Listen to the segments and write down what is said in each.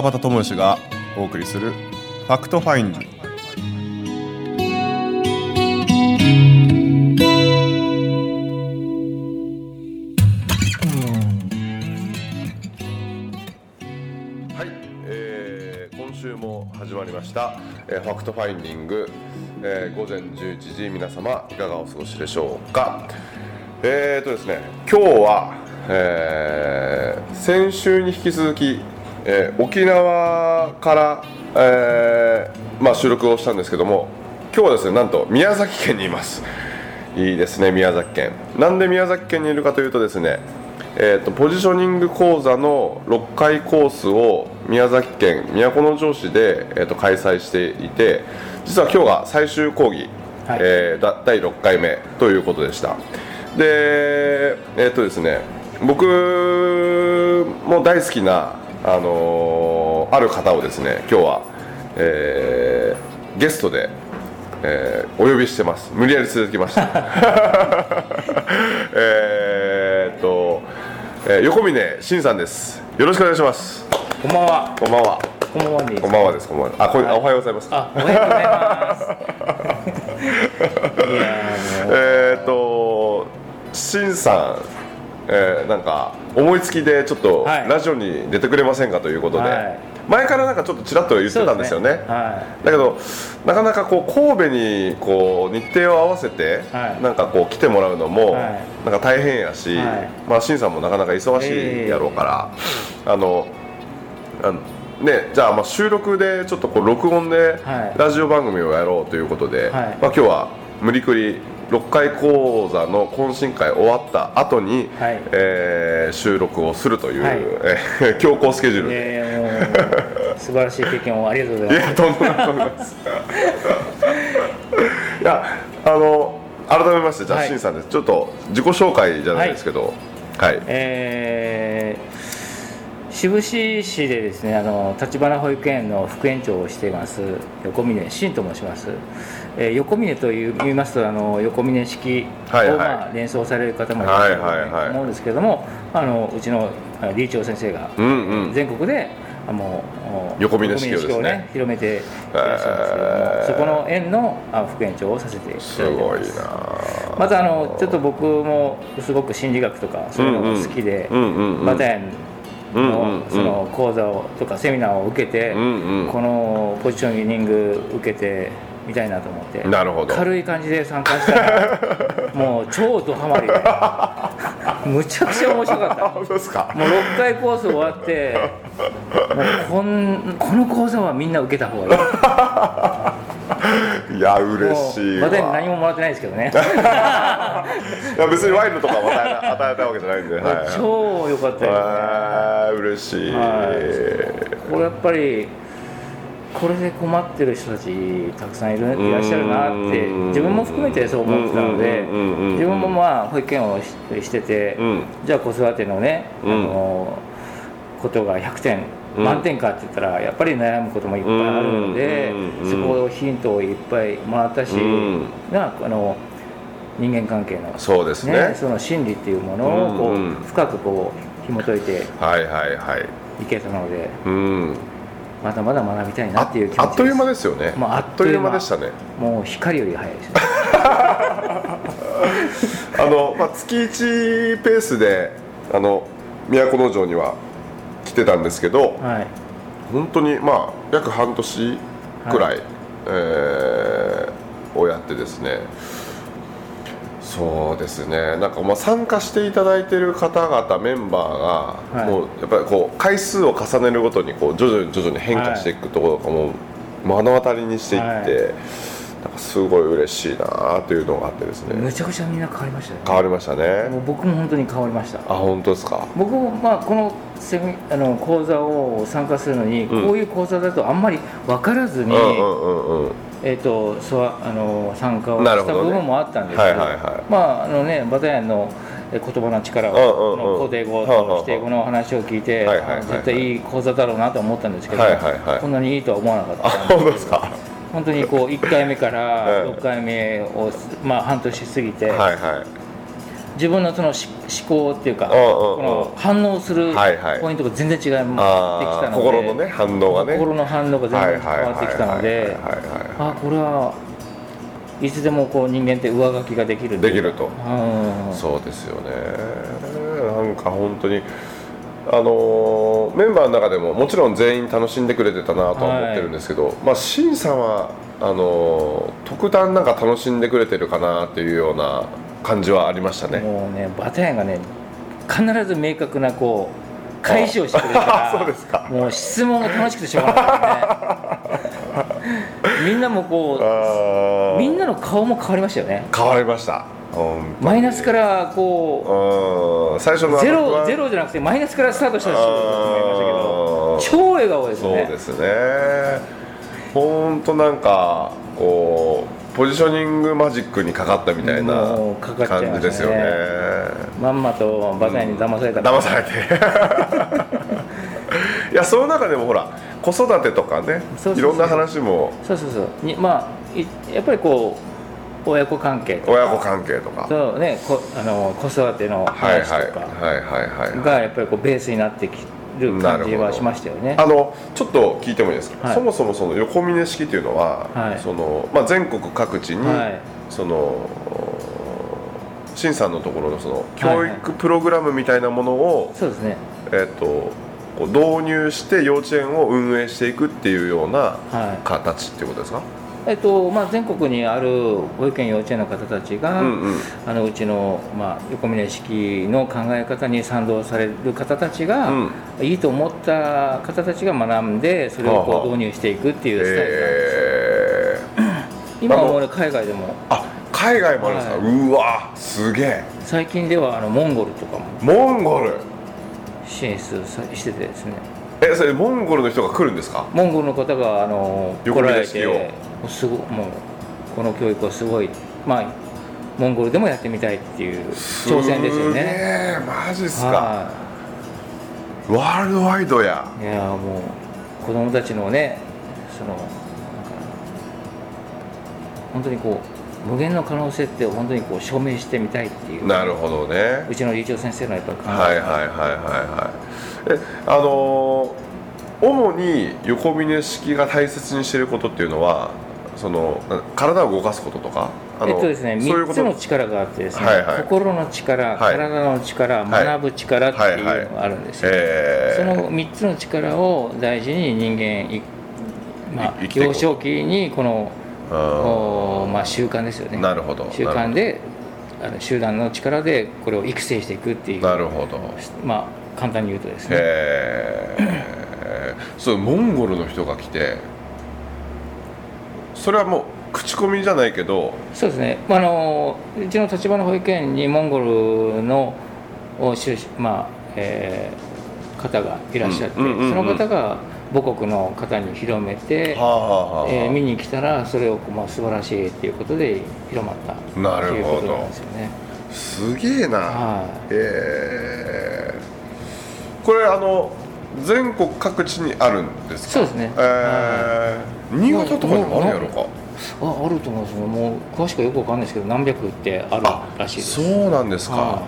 川端知義がお送りする Fact Finding はい、えー今週も始まりました、えー Fact Finding、えー午前11時皆様いかがお過ごしでしょうか。えーとですね今日は、えー先週に引き続き、えー沖縄から、えーまあ、収録をしたんですけども今日はですねなんと宮崎県にいます。いいですね宮崎県。なんで宮崎県にいるかというとですねえー、とポジショニング講座の6回コースを宮崎県都城市で、えー、と開催していて実は今日が最終講義、はい。えーだ第6回目ということでした。でえっ、とですね僕も大好きな、あのーある方をですね今日は、えーゲストでえーお呼びしてます。無理やり連れてきました。えーっと、えー横峯慎さんです。よろしくお願いします。こんばんは。こんばんは。こんばんはですこんばんはです。こんばんは。あこれ、あおはようございます。あ、おはようございます。えーっと慎さんえーなんか思いつきでちょっとはい。ラジオに出てくれませんかということで、はい。前からなんかちょっとちらっと言ってたんですよね。はだけどなかなかこう神戸にこう日程を合わせて、はい。なんかこう来てもらうのも、はい。なんか大変やし、はい。まあ新さんもなかなか忙しいやろうから、あのあのねじゃあまあ収録でちょっとこう録音ではい。ラジオ番組をやろうということで、はい。まあ今日は無理くり6回講座の懇親会終わった後に、はい。えー収録をするという、はい。えー強行スケジュール。で。えー素晴らしい経験をありがとうございます。いやとんでもないす。いやあの改めましてじゃあ、はい。しんさんです。ちょっと自己紹介じゃないですけど。はい、えー志布志市でですねあの立花保育園の副園長をしています横峯慎と申します、えー横峯という言いますとあの横峯式を、まあ、連想される方もいらっしゃると思うんですけども、あのうちのあ理事長先生が、全国であのお横峯式をね。横峯広めていらっしゃるんですけども、えーそこの園のあ副園長をさせていただいてます。すごいなまたあのちょっと僕もすごく心理学とかそういうのが好きで、バタヤンのその講座をとかセミナーを受けて、このポジショニング受けてみたいなと思ってなるほど。軽い感じで参加したらもう超ドハマりで むちゃくちゃ面白かった。あ本当ですか。もう6回コース終わってもうこんこの講座はみんな受けた方がいい。いや嬉しいわ。もうバタヤン何ももらってないですけどね。いや別にワインとかも与えた与えたわけじゃないんで、はい、超良かったよね。嬉しい、これやっぱりこれで困ってる人たちたくさんいるいらっしゃるなってうん。自分も含めてそう思ってたので自分もまあ保育園をししてて、うん。じゃあ子育てのね、うん。あのことが100点うん。満点かって言ったらやっぱり悩むこともいっぱいあるので、うん。そこをヒントをいっぱいもらったし、うん。なあの人間関係のそうですね。その心理っていうものをこう、深くこう紐解いてはいはいはい。いけたので。うんまだまだ学びたいなあっていう気持ちあっという間ですよね。もうあっというう間間でしたね。もう光より早いですね。あの、まあ、月1ペースであの都城には来てたんですけどはい。本当にまあ約半年くらい、えーをやってですねそうですね。なんかまあ参加していただいてる方々メンバーが、はい。もうやっぱりこう回数を重ねるごとにこう徐々に徐々に変化していくところとかも目の当たりにしていって、はい。なんかすごい嬉しいなというのがあってですね。むちゃくちゃみんな変わりましたよ変わりましたねね。もう僕も本当に変わりました。あ本当ですか？僕もまあこのセミあの講座を参加するのに、うん。こういう講座だとあんまり分からずに、うんうんうんうんえー、とそうあの参加をした部分もあったんですけど、はいはいはい。まああのねバタヤンのえ言葉の力を、うんうんうん。の肯定語と否定語の話を聞いて、はいはいはいはい。絶対いい講座だろうなと思ったんですけど、はいはいはいこんなにいいとは思わなかったあ本当ですか？本当にこう1回目からうん。6回目を、まあ、半年過ぎて、はいはい自分のそのし思考っていうか、この反応するはいはい。ポイントが全然違ってきたので、心のね反応がね。心の反応が全然変わってきたのではいはいはいはいはいあこれはいつでもこう人間って上書きができるで。きると。うん。そうですよね。なんか本当にあのーメンバーの中でももちろん全員楽しんでくれてたなとは思ってるんですけど、まあシンさんはあのー特段なんか楽しんでくれてるかなっていうような感じはありましたね。もうねバタヤンがね必ず明確なこう返しをしてくれるからあ そうですか。もう質問が楽しくてしょうがないね。みんなもこあうー。みんなの顔も変わりましたよね。変わりました。マイナスからこうん最初のうゼロゼロじゃなくてマイナスからスタートした人だと思いましたけあー。ど超笑顔ですそうですね。本当なんかこうポジショニングマジックにかかったみたいな感じですよね。まんまとバタヤンに騙された。騙されて。いやその中でもほら子育てとかねいろんな話も。そうそうそう。にまあいやっぱりこう親子関係とか。親子関係とか。そうねこあの子育てのはいはい。話とかはいはいはい。がやっぱりこうベースになってきる感じはしましたよねあのちょっと聞いてもいいですか、はい。そもそもその横峰式というのは、はい。そのまあ、全国各地に、はい。その新さんのところのそのはい教育プログラムみたいなものを、そうですね。えっとこう導入して幼稚園を運営していくっていうようなはい。形っていうことですか、えっとまあ、全国にある保育園幼稚園の方たちが、うんうん。あのうちの、まあ、横峰式の考え方に賛同される方たちが、うん。いいと思った方たちが学んでそれをこう導入していくっていうスタイルなんです、え今は海外でも。ー、あ海外もあるんですか、はうわすげえ。最近ではあのモンゴルとかも。モンゴル。進出さしててですね。えそれモンゴルの人が来るんですか？モンゴルの方があの来横られ峰式をてすごもうこの教育はすごい。まあモンゴルでもやってみたいっていう挑戦ですよね。えマジっすか。はワールドワイドや。いいやもう子供たちのねその本当にこう無限の可能性って本当にこう証明してみたいっていう。なるほどね。うちの理事長先生のやっぱり考え。はいはいはいはいはい。えあのー主に横峰式が大切にしていることっていうのはそのな体を動かすこととかえっとですね、3そういうこと。つの力があってですね、はいはい。心の力、はい。体の力、はい。学ぶ力っていうのがあるんですよ、えその3つの力を大事に人間い、まあ幼少期にこの、あおまあ、習慣ですよね。なるほど。習慣であの集団の力でこれを育成していくっていうなるほど。まあ簡単に言うとですね。へえ そうモンゴルの人が来てそれはもう口コミじゃないけど。そうですね、まあ、あのうちの立花保育園にモンゴルのまあえー方がいらっしゃって、その方が母国の方に広めて、はえー見に来たらそれをまあ素晴らしいっていうことで広まったなるほどっていうことなんですよね。すげえな、はえ。ーこれあの全国各地にあるんですか？そうですね。え。ー新潟とかにもあるやろか。ああると思います。もう詳しくはよくわかんないですけど何百ってあるらしいです。そうなんですか、は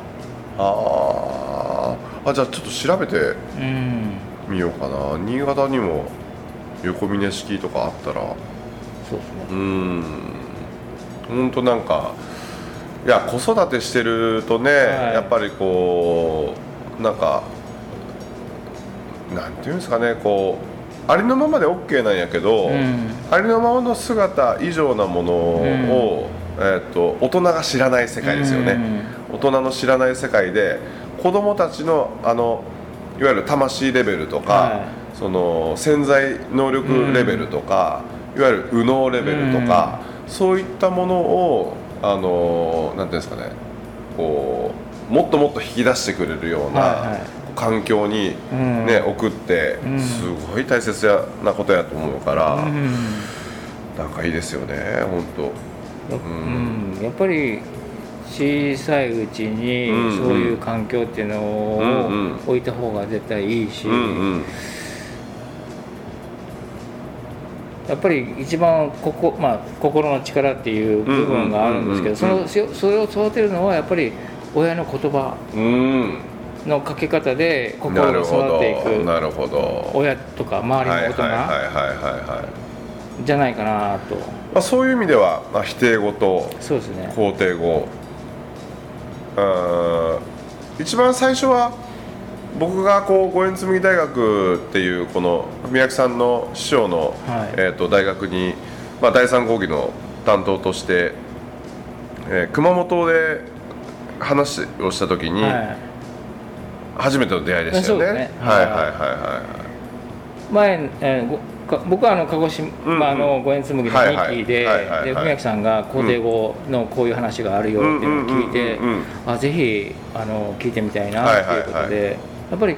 あー。あじゃあちょっと調べてうん。みようかな。新潟にも横峰式とかあったら。そうですね。うーん本当なんかいや子育てしてるとね、い。やっぱりこうなんかなんていうんですかねこうありのままで OK なんやけど、うん。ありのままの姿以上なものを、えー、と大人が知らない世界ですよね、大人の知らない世界で子供たちのあのいわゆる魂レベルとか、はその潜在能力レベルとか、いわゆる右脳レベルとか、そういったものをあのなんていうんですかねこうもっともっと引き出してくれるような、はいはい環境に、うん。ね送って、うん。すごい大切なことやと思うから、うん。なんかいいですよね本当。や,、うん。やっぱり小さいうちにうんうん。そういう環境っていうのをうんうん置いた方が絶対いいし、うんうん。やっぱり一番ここ、まあ、心の力っていう部分があるんですけど、それを育てるのはやっぱり親の言葉。うんのかけ方で心が育っていくどなるほど。親とか周りの大人はいはいはいはいはいはい。じゃないかなと。まあ、そういう意味では、まあ、否定語とそうですね。肯定語うん一番最初は僕がこう五円紬大学っていうこの文明さんの師匠の、はい。えー、と大学に、まあ、第三講義の担当として、えー熊本で話をした時に、はい初めての出会いでしたよね。ね。はいはいはいは前、えー僕はあの鹿児島、うんうん。あの五円紬のはいはい。2期で文明さんが肯定語のこういう話があるよっていうのを聞いてうんうんうんうんあぜひあの聞いてみたいなっていうことで、やっぱり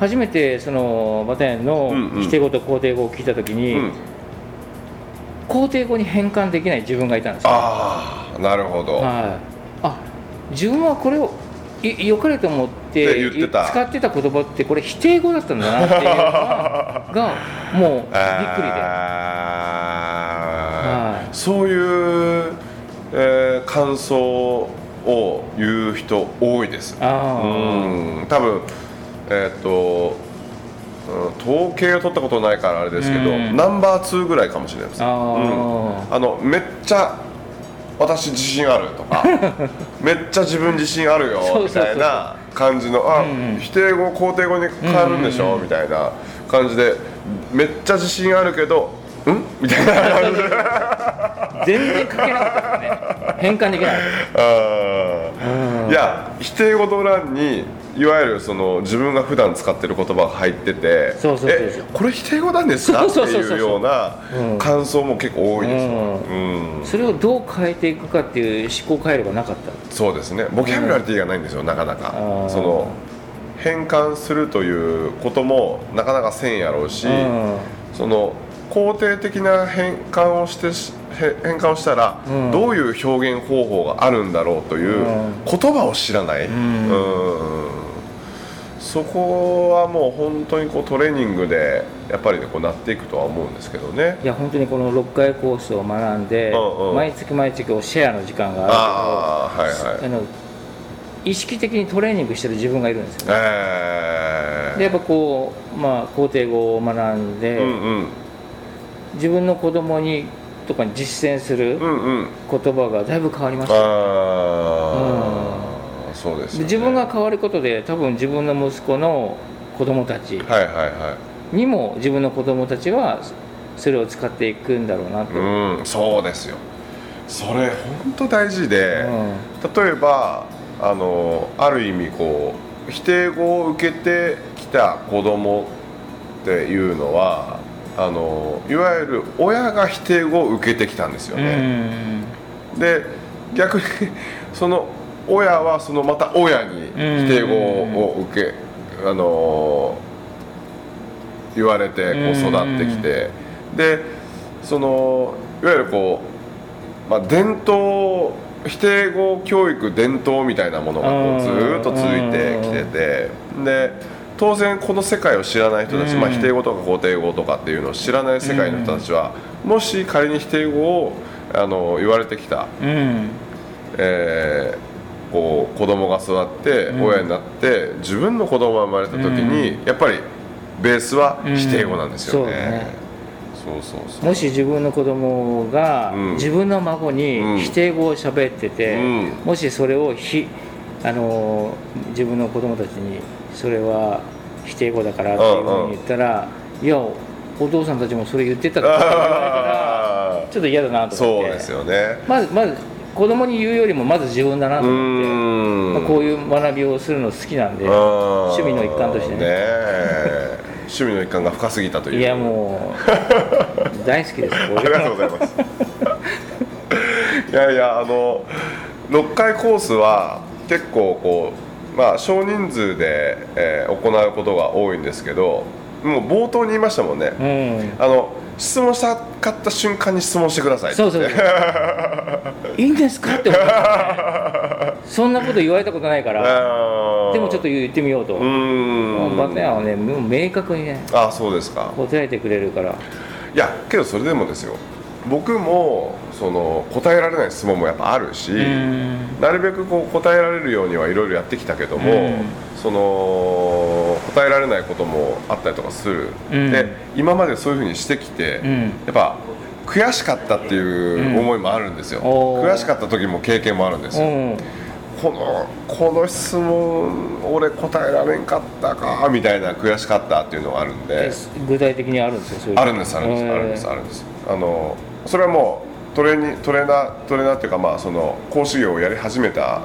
初めてそのバタヤンのうんうん。否定語と肯定語を聞いた時に、い。うん、肯定語に変換できない自分がいたんですよ。ああなるほど。はい、あ自分はこれをい良かれと思って使ってた言葉ってこれ否定語だったんだなっていうのがが もうびっくりで。はい。そういう、えー感想を言う人多いです。あうん。多分えっ、とうん統計を取ったことないからあれですけど、うん。ナンバー2ぐらいかもしれないです。あうん。あのめっちゃ私自信あるとか めっちゃ自分自信あるよみたいな感じのあ、うんうん。否定語肯定語に変わるんでしょ、うんうんうん。みたいな感じでめっちゃ自信あるけどん？みたいな全然書けなかったですね。変換できない。あいや否定語の欄にいわゆるその自分が普段使ってる言葉が入っててそうそうえこれ否定語なんですか？っていうようなうん。感想も結構多いですよ、うん。うん。それをどう変えていくかっていう思考回路がなかった。そうですね。ボキャブラリティがないんですよ、なかなか。その変換するということもなかなかせんやろうし、うん。その肯定的な変換をして変換をしたら、うん。どういう表現方法があるんだろうといううん。言葉を知らない、ん。うん。そこはもう本当にこうトレーニングでやっぱりねこうなっていくとは思うんですけどね。いや本当にこの6回コースを学んで、うんうん。毎月毎月シェアの時間がある。ああはいはい。けどあの意識的にトレーニングしてる自分がいるんですよね。えー。でやっぱこう、まあ、肯定語を学んで、うんうん自分の子供にとかに実践するうんうん。言葉がだいぶ変わりました、ああ、そうですよね。で自分が変わることで多分自分の息子の子供たちにも自分の子供たちはそれを使っていくんだろうなと、うん。うんそうですよ。それ本当大事で、例えばあのある意味こう否定語を受けてきた子供っていうのはあのいわゆる親が否定語を受けてきたんですようね、ん。で逆にその親はそのまた親に否定語を受け、あの言われてこう育ってきて、でそのいわゆるこう、まあ、伝統否定語教育伝統みたいなものがこうずーっと続いてきてて。で当然この世界を知らない人たち、うん。まあ、否定語とか肯定語とかっていうのを知らない世界の人たちは、もし仮に否定語をあの言われてきたうん。えーこう子供が育ってうん。親になって、自分の子供が生まれた時に、やっぱりベースは否定語なんですよね。そうそうそうもし自分の子供がうん。自分の孫うん。に否定語を喋ってて、うん。もしそれをひあの自分の子供たちにそれは否定語だからっていうふうに言ったら、いやお父さんたちもそれ言ってたって言われたらあちょっと嫌だなとー思って。そうですよね。まずまず子供に言うよりもまず自分だなうと思って、ん。まあ、こういう学びをするの好きなんで趣味の一環としてね。え。趣味の一環が深すぎたという。いやもう大好きですありがとうございます。いやいやあの6回コースは結構こうまあ少人数で、えー行うことが多いんですけどもう冒頭に言いましたもんね、うん。あの質問したかった瞬間に質問してくださいって。そうそうそう。いいんですかって思った。そんなこと言われたことないから。でもちょっと言ってみようと。うーん。バタヤンはねもう明確にね。あそうですか。答えてくれるから。いやけどそれでもですよ僕もその答えられない質問もやっぱあるし、うん。なるべくこう答えられるようにはいろいろやってきたけども、うん。その答えられないこともあったりとかする、うん。で今までそういうふうにしてきて、うん。やっぱ悔しかったっていう思いもあるんですよ、悔しかった時も経験もあるんですよ、うん。このこの質問俺答えられんかったかみたいな悔しかったっていうのがあるんで。え具体的にあるんですよあるんですあるんですえーあるんですあるんです。あのそれはもうトレーニトレーナートレーナーっていうかまあその講師業をやり始めた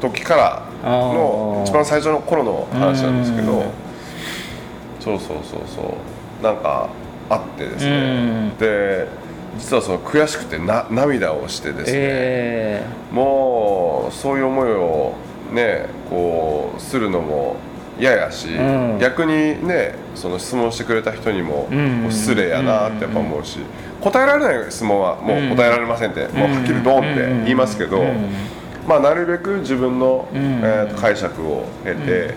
時からの一番最初の頃の話なんですけどうん。そうそうそうそう。なんかあってですうねん。で実はその悔しくてな涙をしてですね、え。もうそういう思いをねこうするのも嫌やし、うん。逆にねその質問してくれた人にも失礼やなってやっぱ思うし、答えられない質問はもう答えられませんって、もうはっきりドンって言いますけど、うん。まあなるべく自分の、うん。えーと解釈を経て、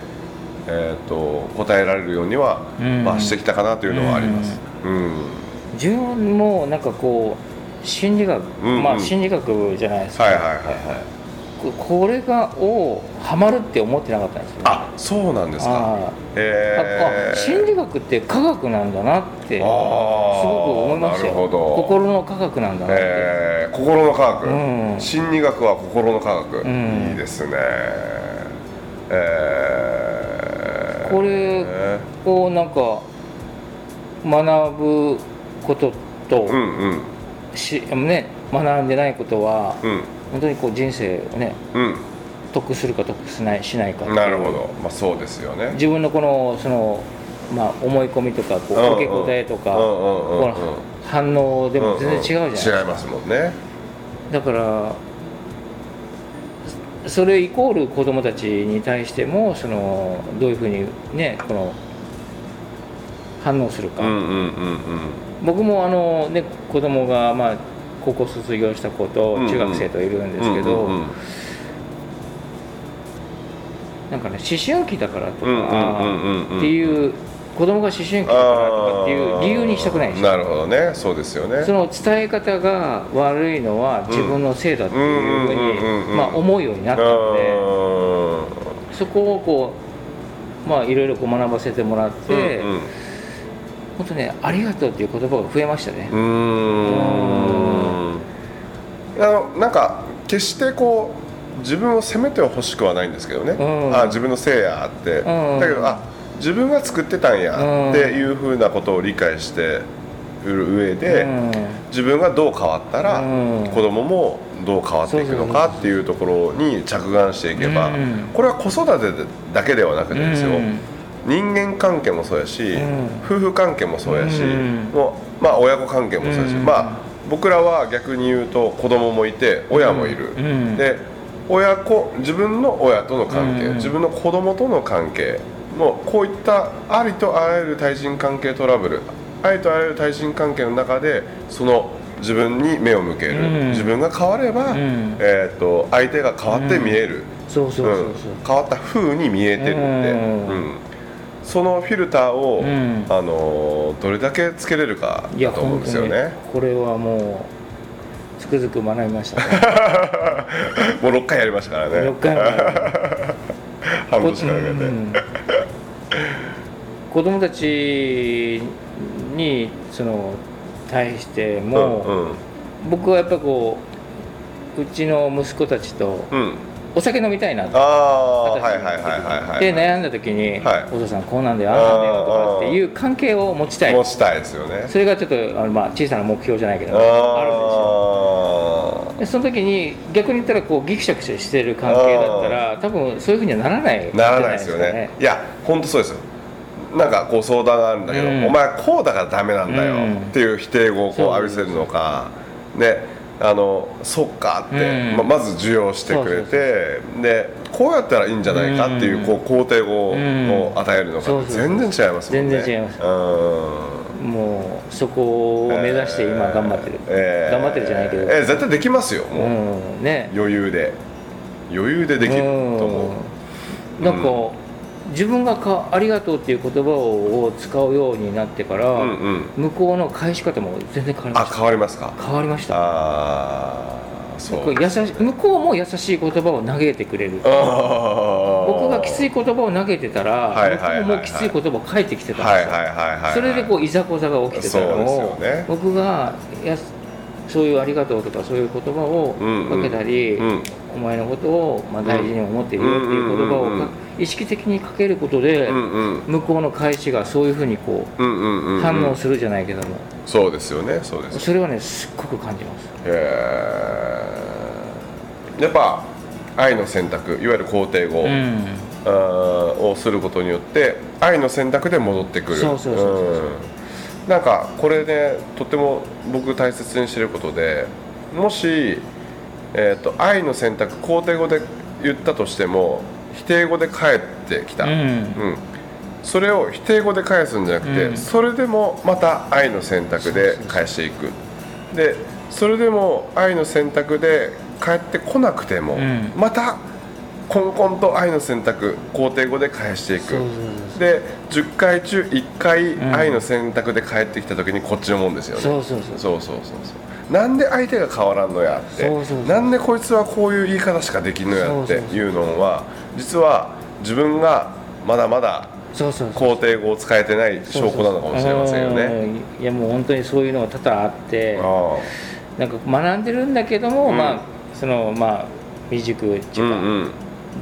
えー、と答えられるようには、うん。まあ、してきたかなというのはあります。うん。自分もなんかこう心理学、うんうん。まあ心理学じゃないですか、はいはいはいはい。ここれがをハマるって思ってなかったんですよ、ね、あそうなんですか。あーえー。あ心理学って科学なんだなってすごく思いましたよ。なるほど。心の科学なんだなって、えー。心の科学、うん。心理学は心の科学、うん。いいですね。えー。これえをなんか学ぶことと、ーうんうん。しね、学んでないことはうん本当にこう人生をねうん。得するか得しないしないかなるほど。まあそうですよね。自分のこのその、まあ、思い込みとかこう受け答えとか、反応でも全然違うじゃないですか、違いますもんね。だからそれイコール子供たちに対してもそのどういうふうにねこの反応するか、うんうんうんうん。僕もあの、ね、子供がまあ高校卒業した子と中学生といるんですけど、なんかね思春期だからとかっていう子供が思春期だからとかっていう理由にしたくないんですよ。なるほどね。そうですよね。その伝え方が悪いのは自分のせいだっていうふうにうんまあ思うようになったのでそこをこうまあいろいろこう学ばせてもらってうんうん。本当ねありがとうっていう言葉が増えましたね。うーんあのなんか決してこう自分を責めてほしくはないんですけどね、うん。あ自分のせいやって、ん。だけどあ自分が作ってたんやっていうふうなことを理解してる上で、うん。自分がどう変わったら、うん。子供もどう変わっていくのかっていうところに着眼していけば、うん。これは子育てだけではなくてですよ、うん。人間関係もそうやし、ん。夫婦関係もそうやし、うん。もうまあ、親子関係もそうやし、うん。まあ、僕らは逆に言うと子供もいて親もいる、うん。で親子自分の親との関係、うん。自分の子供との関係のこういったありとあらゆる対人関係トラブルありとあらゆる対人関係の中でその自分に目を向ける、うん。自分が変われば、ん。えー、と相手が変わって見える、変わった風に見えてるって、うん。うんそのフィルターを、んあのーどれだけつけれるかいやだと思うんですよね。これはもうつくづく学びましたね もう6回やりましたからね。6回も半年間かけて。うん子供たちにその対しても、うん僕はやっぱこううちの息子たちとうんうんお酒飲みたいな。とで悩んだ時に、はいお父さんこうなんだよああなんだよとかっていう関係を持ちたい持ちたいですよねそれがちょっとあの、まあ、小さな目標じゃないけどあるんですよあでその時に逆に言ったらこうギクシャクしてる関係だったら多分そういうふうにはならないあならないですよねいや本当そうですよなんかこう相談があるんだけど、うんお前こうだからダメなんだようんっていう否定語をこう浴びせるのかねあのそっかって、うん。ままず受容してくれてでこうやったらいいんじゃないかっていう,、うん。こう肯定語うん。を与えるのか全然違いますもんね。全然違います。うん。もうそこを目指して今頑張ってる、えー。頑張ってるじゃないけど、えー絶対できますよもう、うん。ね。余裕で。余裕でできると思う。うん。なんか、自分がか「ありがとう」っていう言葉を使うようになってから、うんうん。向こうの返し方も全然変わりまあした。変わりますか？変わりました。ああそう。こう。優し向こうも優しい言葉を投げてくれる。僕僕がきつい言葉を投げてたら、向こうもきつい言葉を返ってきてたんですそれでこういざこざが起きてたのを、ね。僕がやそういう「ありがとう」とかそういう言葉をうんうんかけたり、うんお前のことをまあ大事に思っているよっていう言葉をうんうんうんうんか意識的にかけることで、うんうん。向こうの返しがそういうふうにこう反応するじゃないけども、そうですよね。そうです。それはねすっごく感じます。へえやっぱ愛の選択いわゆる肯定語、うん。あーをすることによって愛の選択で戻ってくる。そうそうそうそうう。ん。なんかこれねとても僕大切にしてることでもし、えー、と愛の選択肯定語で言ったとしても否定語で返ってきた、うん。うん。それを否定語で返すんじゃなくて、うん。それでもまた愛の選択で返していく。でそれでも愛の選択で返ってこなくても、うん。またコンコンと愛の選択肯定語で返していく。で10回中1回ん。愛の選択で返ってきた時にこっちのもんですよね、そうそうそう。そうそうそうそうなんで相手が変わらんのやって。なんでこいつはこういう言い方しかできんのやっていうのは実は自分がまだまだ肯定語を使えてない証拠なのかもしれませんよね。うんいやもう本当にそういうのが多々あってあなんか学んでるんだけども、うん。まあそのまあ未熟っていうか、んうん。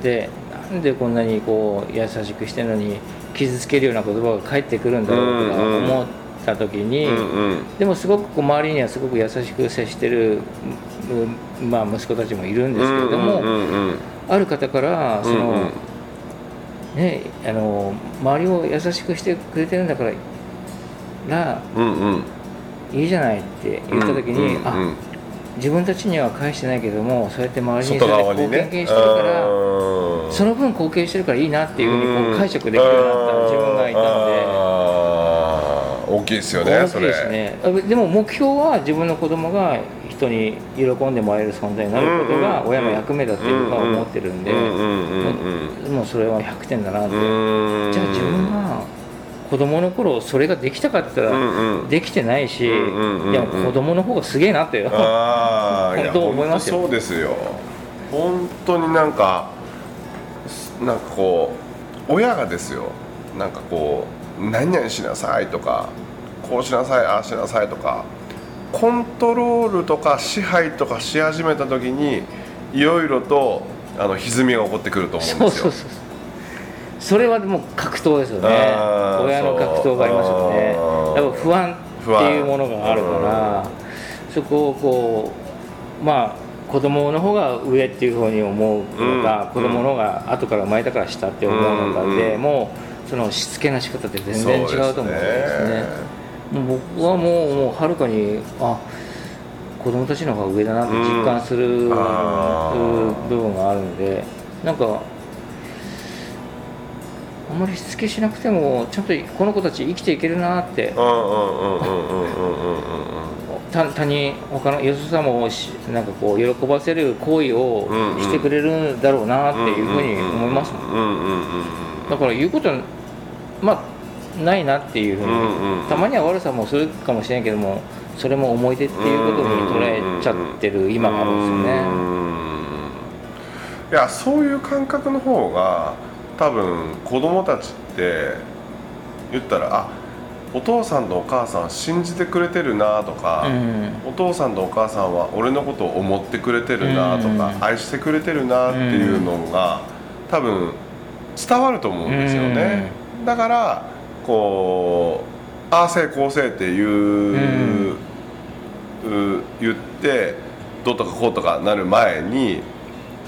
でなんでこんなにこう優しくしてるのに傷つけるような言葉が返ってくるんだろうとかうんうん。思った時に、うんうん。でもすごくこう周りにはすごく優しく接してる、うんまあ、息子たちもいるんですけれども、ある方からその、うんうん。ねあの周りを優しくしてくれてるんだかららうんうん。いいじゃないって言った時に、うんうんあ自分たちには返してないけどもそうやって周りにそうやって貢献してるから、うんその分貢献してるからいいなっていうふうにこう解釈できるようになった自分がいたんで。大きいですよね大きいですね。あでも目標は自分の子供が人に喜んでもらえる存在になることが親の役目だっていうのは思ってるんでもうそれは100点だなって。じゃあ自分が子供の頃それができたかって言ったうらできてないしいうんうんうんうん。や子供の方がすげえなって本当 思いますよ？そうですよ。本当になんかなんかこう親がですよ。なんかこう何々しなさいとかこうしなさいああしなさいとかコントロールとか支配とかし始めた時にいろいろとあの歪みが起こってくると思うんですよ。そうそうそうそれはもう格闘ですよね。親の格闘がありますよね。やっぱ不安っていうものがあるからそこをこうまあ子供の方が上っていうふうに思うのか、うん。子供の方が後から生まれたから下って思うのかで、うん。もうそのしつけの仕方って全然違うと思うんですね。すね僕はもうもうはるかにあ子供たちの方が上だなって実感する、うん、部分があるんでなんかあんまりしつけしなくてもちゃんとこの子たち生きていけるなって他に他のよそさもなんかこう喜ばせる行為をしてくれるんだろうなっていうふうに思いますだから言うことまあないなっていうふうに、うんうんたまには悪さもするかもしれんけどもそれも思い出っていうことに捉えちゃってる今があるんですよね。うん。いやそういう感覚の方が多分子供たちって言ったらあお父さんとお母さん信じてくれてるなとか、うん。お父さんとお母さんは俺のことを思ってくれてるなとか、うん。愛してくれてるなっていうのが多分伝わると思うんですよね、だからこうああせいこうせいっていう,、う言ってどうとかこうとかなる前に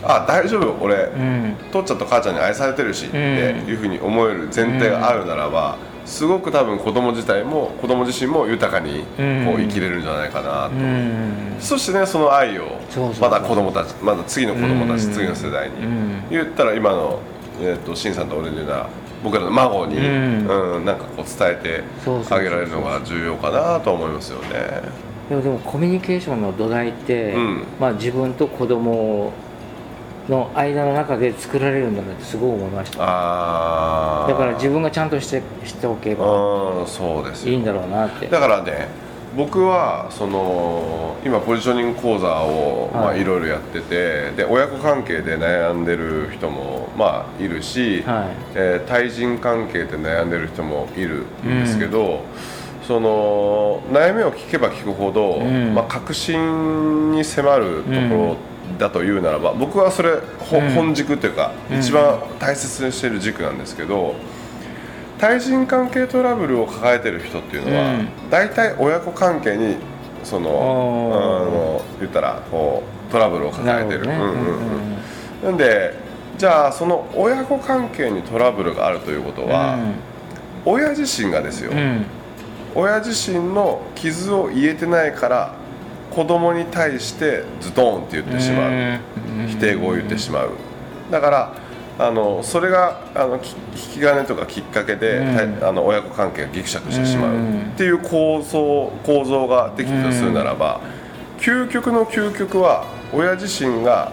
あ大丈夫俺、うん。父ちゃんと母ちゃんに愛されてるしっていうふうに思える前提があるならば、すごく多分子供自体も子供自身も豊かにこううん生きれるんじゃないかなと、うん。そしてねその愛をまだ子供たちまだ次の子供たち、うん。次の世代に、うん。言ったら今の、えー、とシンさんと俺で言うなら僕らの孫に、うん。うんなんかこう伝えてあげられるのが重要かなと思いますよね。でもでもコミュニケーションの土台って、うん。まあ、自分と子供の間の中で作られるんだなってすごい思いました。ああだから自分がちゃんとしてしておけばうんそうですよ。いいんだろうなって。だからね僕はその今ポジショニング講座をまあはいいろいろやっててで親子関係で悩んでる人もまあいるし、はい。えー対人関係で悩んでる人もいるんですけど、その悩みを聞けば聞くほど、ん。まあ、確信に迫るところだというならば、僕はそれ、ほうん。本軸というか、一番大切にしている軸なんですけど対人関係トラブルを抱えてる人っていうのは、うん。大体親子関係にそのあの言ったらこうトラブルを抱えてる。なるほどね。うんうんうん。なんでじゃあその親子関係にトラブルがあるということは、親自身がですよ、うん。うん親自身の傷を言えてないから子供に対してズドーンって言ってしまう、うん。否定語を言ってしまう。だからあのそれがあのき引き金とかきっかけで、うん。たあの親子関係がギクシャクしてしまう。うん。っていう構造構造ができたとするならば、究極の究極は親自身が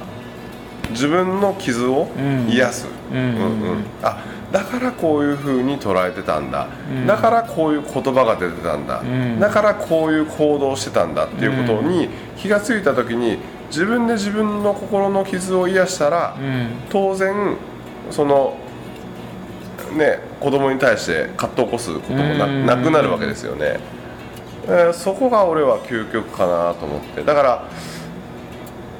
自分の傷を癒す、うん。うん。うんあだからこういうふうに捉えてたんだ、うん。だからこういう言葉が出てたんだ、ん。だからこういう行動をしてたんだっていうことに気がついた時に自分で自分の心の傷を癒したら、うん。当然そのね子供に対して葛藤を起こすこともなくなるわけですよね、えーそこが俺は究極かなと思って。だから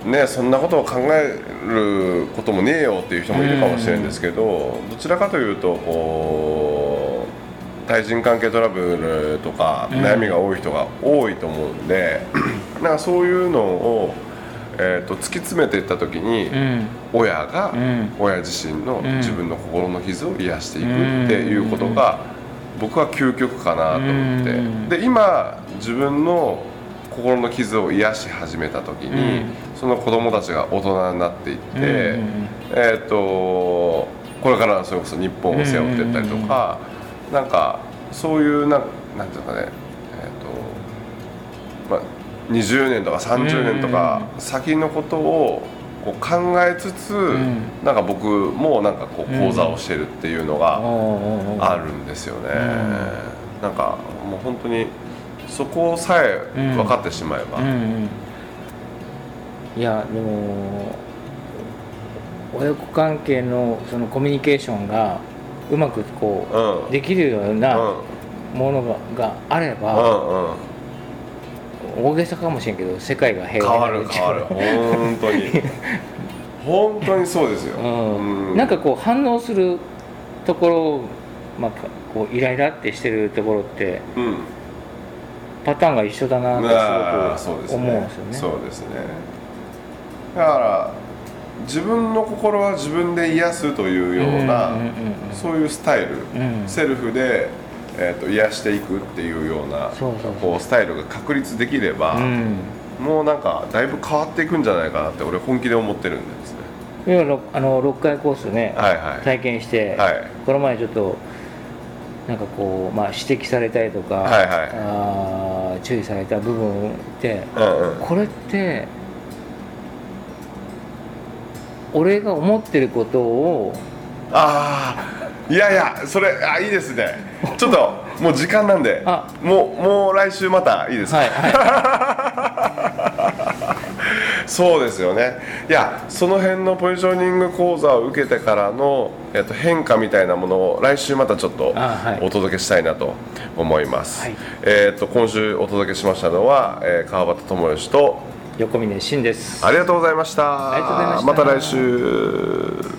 ねそんなことを考えることもねえよっていう人もいるかもしれないんですけどどちらかというとこう対人関係トラブルとかうん悩みが多い人が多いと思うんで、なんかそういうのを、えー、と突き詰めていった時に、うん。親がうん。親自身のん。自分の心の傷を癒していくっていうことが僕は究極かなと思って。うん。で今自分の心の傷を癒し始めた時にうん。その子供たちが大人になっていってうん。えっとこれからそれこそ日本を背負っていったりとかなんかそういうなんなんていうかね20年とか30年とか先のことをこう考えつつ、ん。なんか僕もなんかこう講座をしてるっていうのがあるんですよね、なんかもう本当にそこさえ分かってしまえば、うん。うんいやでも親子関係のそのコミュニケーションがうまくこうん。うできるよううん。なものががあれうば、んうん大げさかもしれんけど世界が変平和わる変わる。本当に。本当にそうですよ、うん、なんかこう反応するところ、まあ、かこうイライラってしてるところってうん。パターンが一緒だなってああそうですすごく思うんねですよね。そうですね。だから自分の心は自分で癒すというような、うんうんうんうん。そういうスタイル、うん。セルフで、えー、と癒していくっていうようなこうスタイルが確立できれば、うん。もうなんかだいぶ変わっていくんじゃないかなって俺本気で思ってるんですね。要あの6回コースね、はいはい。体験して、はい。この前ちょっとなんかこう、まあ、指摘されたりとか、はいはい。あー注意された部分ってうんうん。これって俺が思ってることをああいやいやそれあいいですね。ちょっともう時間なんであ。もうもう来週またいいですか、はいは そうですよね。いやその辺のポジショニング講座を受けてからの、えっと、変化みたいなものを来週またちょっとお届けしたいなと思います、はい。えっと今週お届けしましたのは、えー川端智義とい横峯慎です。ありがとうございました。また来週